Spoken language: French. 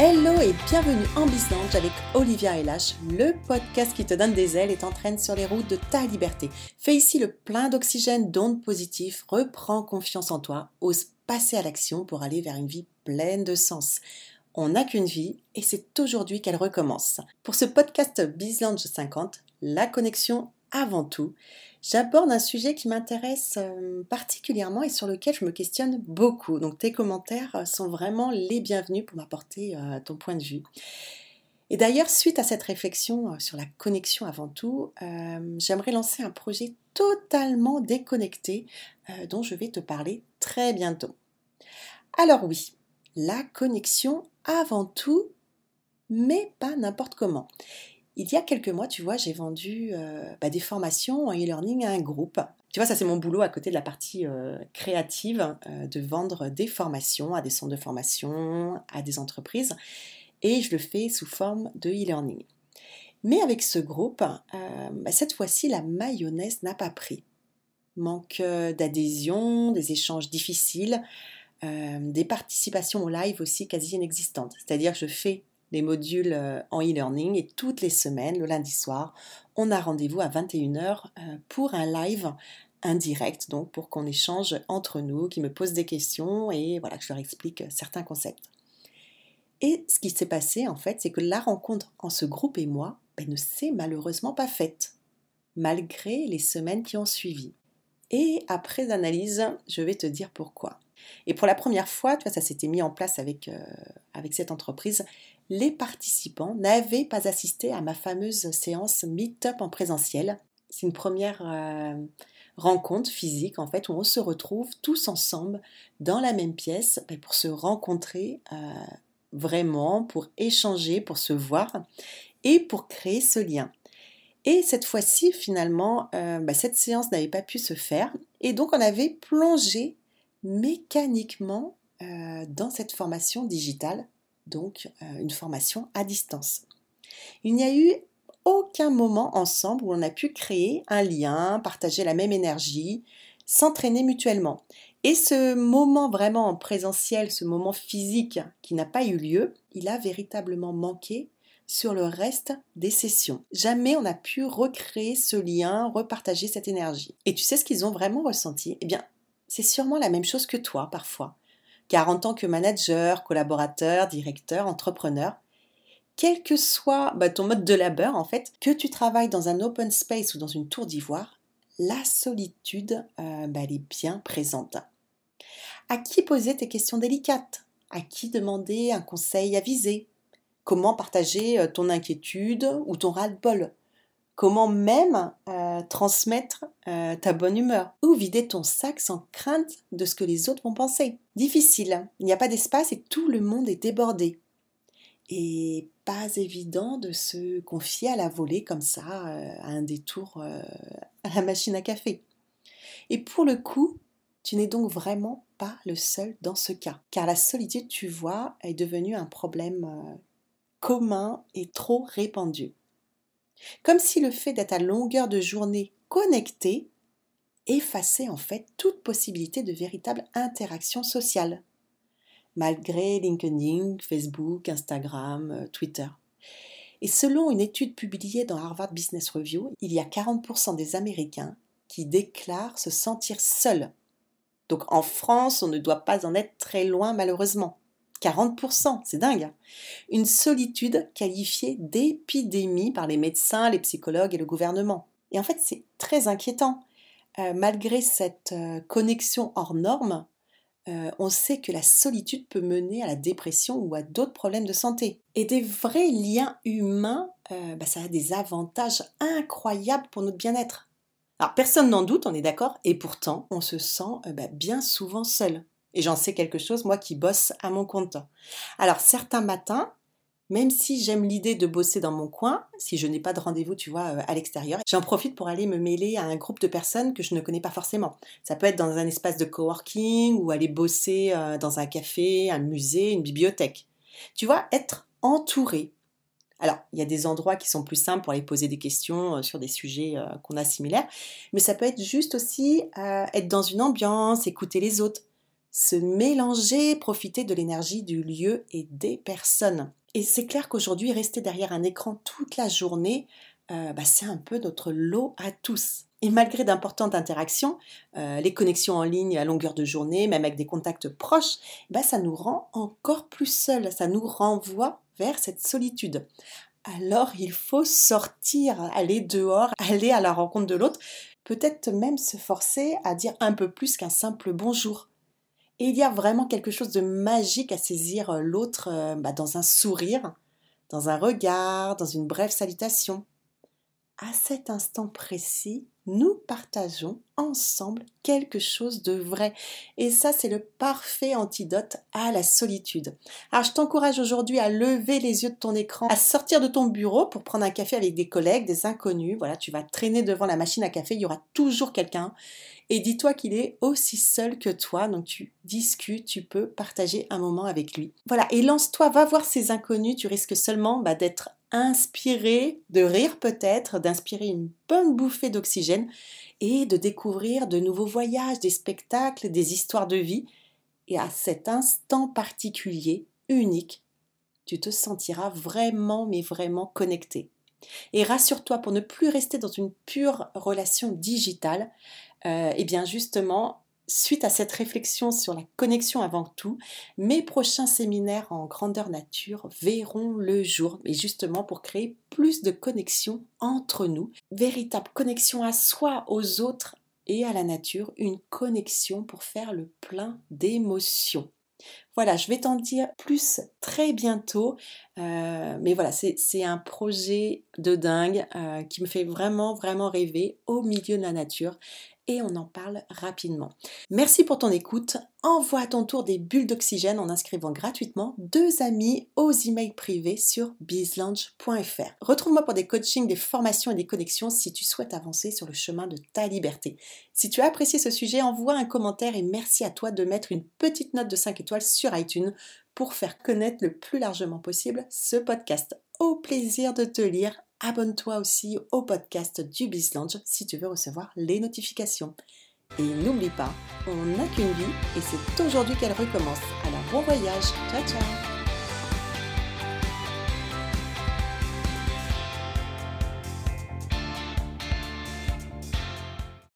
Hello et bienvenue en Bislange avec Olivia LH, le podcast qui te donne des ailes et t'entraîne sur les routes de ta liberté. Fais ici le plein d'oxygène, d'ondes positives, reprends confiance en toi, ose passer à l'action pour aller vers une vie pleine de sens. On n'a qu'une vie et c'est aujourd'hui qu'elle recommence. Pour ce podcast Bislange 50, la connexion avant tout, j'aborde un sujet qui m'intéresse euh, particulièrement et sur lequel je me questionne beaucoup. Donc tes commentaires euh, sont vraiment les bienvenus pour m'apporter euh, ton point de vue. Et d'ailleurs, suite à cette réflexion sur la connexion avant tout, j'aimerais lancer un projet totalement déconnecté dont je vais te parler très bientôt. Alors oui, la connexion avant tout, mais pas n'importe comment. Il y a quelques mois, tu vois, j'ai vendu euh, bah, des formations en e-learning à un groupe. Tu vois, ça c'est mon boulot à côté de la partie euh, créative, euh, de vendre des formations à des centres de formation, à des entreprises. Et je le fais sous forme de e-learning. Mais avec ce groupe, bah, cette fois-ci, la mayonnaise n'a pas pris. Manque d'adhésion, des échanges difficiles, des participations au live aussi quasi inexistantes. C'est-à-dire que je fais les modules euh, en e-learning et toutes les semaines, le lundi soir, on a rendez-vous à 21h euh, pour un live indirect, donc pour qu'on échange entre nous, qui me posent des questions et voilà, que je leur explique euh, certains concepts. Et ce qui s'est passé en fait, c'est que la rencontre en ce groupe et moi ben, ne s'est malheureusement pas faite, malgré les semaines qui ont suivi. Et après analyse, je vais te dire pourquoi. Et pour la première fois, tu vois, ça s'était mis en place avec, avec cette entreprise, les participants n'avaient pas assisté à ma fameuse séance Meetup en présentiel. C'est une première euh, rencontre physique en fait où on se retrouve tous ensemble dans la même pièce ben, pour se rencontrer euh, vraiment, pour échanger, pour se voir et pour créer ce lien. Et cette fois-ci, finalement, euh, ben, cette séance n'avait pas pu se faire et donc on avait plongé mécaniquement dans cette formation digitale donc euh, une formation à distance. Il n'y a eu aucun moment ensemble où on a pu créer un lien, partager la même énergie, s'entraîner mutuellement. Et ce moment vraiment en présentiel, ce moment physique qui n'a pas eu lieu, il a véritablement manqué sur le reste des sessions. Jamais on n'a pu recréer ce lien, repartager cette énergie. Et tu sais ce qu'ils ont vraiment ressenti? Eh bien, c'est sûrement la même chose que toi parfois car en tant que manager, collaborateur, directeur, entrepreneur, quel que soit bah, ton mode de labeur, en fait, que tu travailles dans un open space ou dans une tour d'ivoire, la solitude, euh, bah, est bien présente. À qui poser tes questions délicates? À qui demander un conseil avisé? Comment partager euh, ton inquiétude ou ton ras-le-bol? Comment même euh, transmettre euh, ta bonne humeur ou vider ton sac sans crainte de ce que les autres vont penser Difficile, il n'y a pas d'espace et tout le monde est débordé. Et pas évident de se confier à la volée comme ça, euh, à un détour à la machine à café. Et pour le coup, tu n'es donc vraiment pas le seul dans ce cas, car la solitude, tu vois, est devenue un problème commun et trop répandu. Comme si le fait d'être à longueur de journée connecté effaçait en fait toute possibilité de véritable interaction sociale, malgré LinkedIn, Facebook, Instagram, euh, Twitter. Et selon une étude publiée dans Harvard Business Review, il y a 40% des Américains qui déclarent se sentir seuls. Donc en France, on ne doit pas en être très loin malheureusement. 40%, c'est dingue. Une solitude qualifiée d'épidémie par les médecins, les psychologues et le gouvernement. Et en fait, c'est très inquiétant. Euh, malgré cette euh, connexion hors norme, euh, on sait que la solitude peut mener à la dépression ou à d'autres problèmes de santé. Et des vrais liens humains, bah, ça a des avantages incroyables pour notre bien-être. Alors personne n'en doute, on est d'accord, et pourtant on se sent bah, bien souvent seul. Et j'en sais quelque chose, moi qui bosse à mon compte. Alors certains matins, même si j'aime l'idée de bosser dans mon coin, si je n'ai pas de rendez-vous, tu vois, euh, à l'extérieur, j'en profite pour aller me mêler à un groupe de personnes que je ne connais pas forcément. Ça peut être dans un espace de coworking ou aller bosser euh, dans un café, un musée, une bibliothèque. Tu vois, être entouré. Alors, il y a des endroits qui sont plus simples pour aller poser des questions euh, sur des sujets qu'on a similaires, mais ça peut être juste aussi être dans une ambiance, écouter les autres se mélanger, profiter de l'énergie du lieu et des personnes. Et c'est clair qu'aujourd'hui, rester derrière un écran toute la journée, euh, bah, c'est un peu notre lot à tous. Et malgré d'importantes interactions, euh, les connexions en ligne à longueur de journée, même avec des contacts proches, bah, ça nous rend encore plus seuls, ça nous renvoie vers cette solitude. Alors il faut sortir, aller dehors, aller à la rencontre de l'autre, peut-être même se forcer à dire un peu plus qu'un simple bonjour. Et il y a vraiment quelque chose de magique à saisir l'autre euh, bah, dans un sourire, dans un regard, dans une brève salutation à cet instant précis, nous partageons ensemble quelque chose de vrai. Et ça, c'est le parfait antidote à la solitude. Alors, je t'encourage aujourd'hui à lever les yeux de ton écran, à sortir de ton bureau pour prendre un café avec des collègues, des inconnus. Voilà, tu vas traîner devant la machine à café, il y aura toujours quelqu'un. Et dis-toi qu'il est aussi seul que toi, donc tu discutes, tu peux partager un moment avec lui. Voilà, et lance-toi, va voir ces inconnus, tu risques seulement bah, d'être inspirer, de rire peut-être, d'inspirer une bonne bouffée d'oxygène et de découvrir de nouveaux voyages, des spectacles, des histoires de vie. Et à cet instant particulier, unique, tu te sentiras vraiment, mais vraiment connecté. Et rassure-toi, pour ne plus rester dans une pure relation digitale, euh, eh bien justement, Suite à cette réflexion sur la connexion avant tout, mes prochains séminaires en grandeur nature verront le jour, et justement pour créer plus de connexion entre nous, véritable connexion à soi, aux autres et à la nature, une connexion pour faire le plein d'émotions. Voilà, je vais t'en dire plus très bientôt, euh, mais voilà, c'est un projet de dingue euh, qui me fait vraiment, vraiment rêver au milieu de la nature et on en parle rapidement. Merci pour ton écoute. Envoie à ton tour des bulles d'oxygène en inscrivant gratuitement deux amis aux emails privés sur bizlounge.fr. Retrouve-moi pour des coachings, des formations et des connexions si tu souhaites avancer sur le chemin de ta liberté. Si tu as apprécié ce sujet, envoie un commentaire et merci à toi de mettre une petite note de 5 étoiles sur iTunes pour faire connaître le plus largement possible ce podcast. Au plaisir de te lire abonne-toi aussi au podcast du BizLounge si tu veux recevoir les notifications. Et n'oublie pas, on n'a qu'une vie et c'est aujourd'hui qu'elle recommence. Alors bon voyage, ciao ciao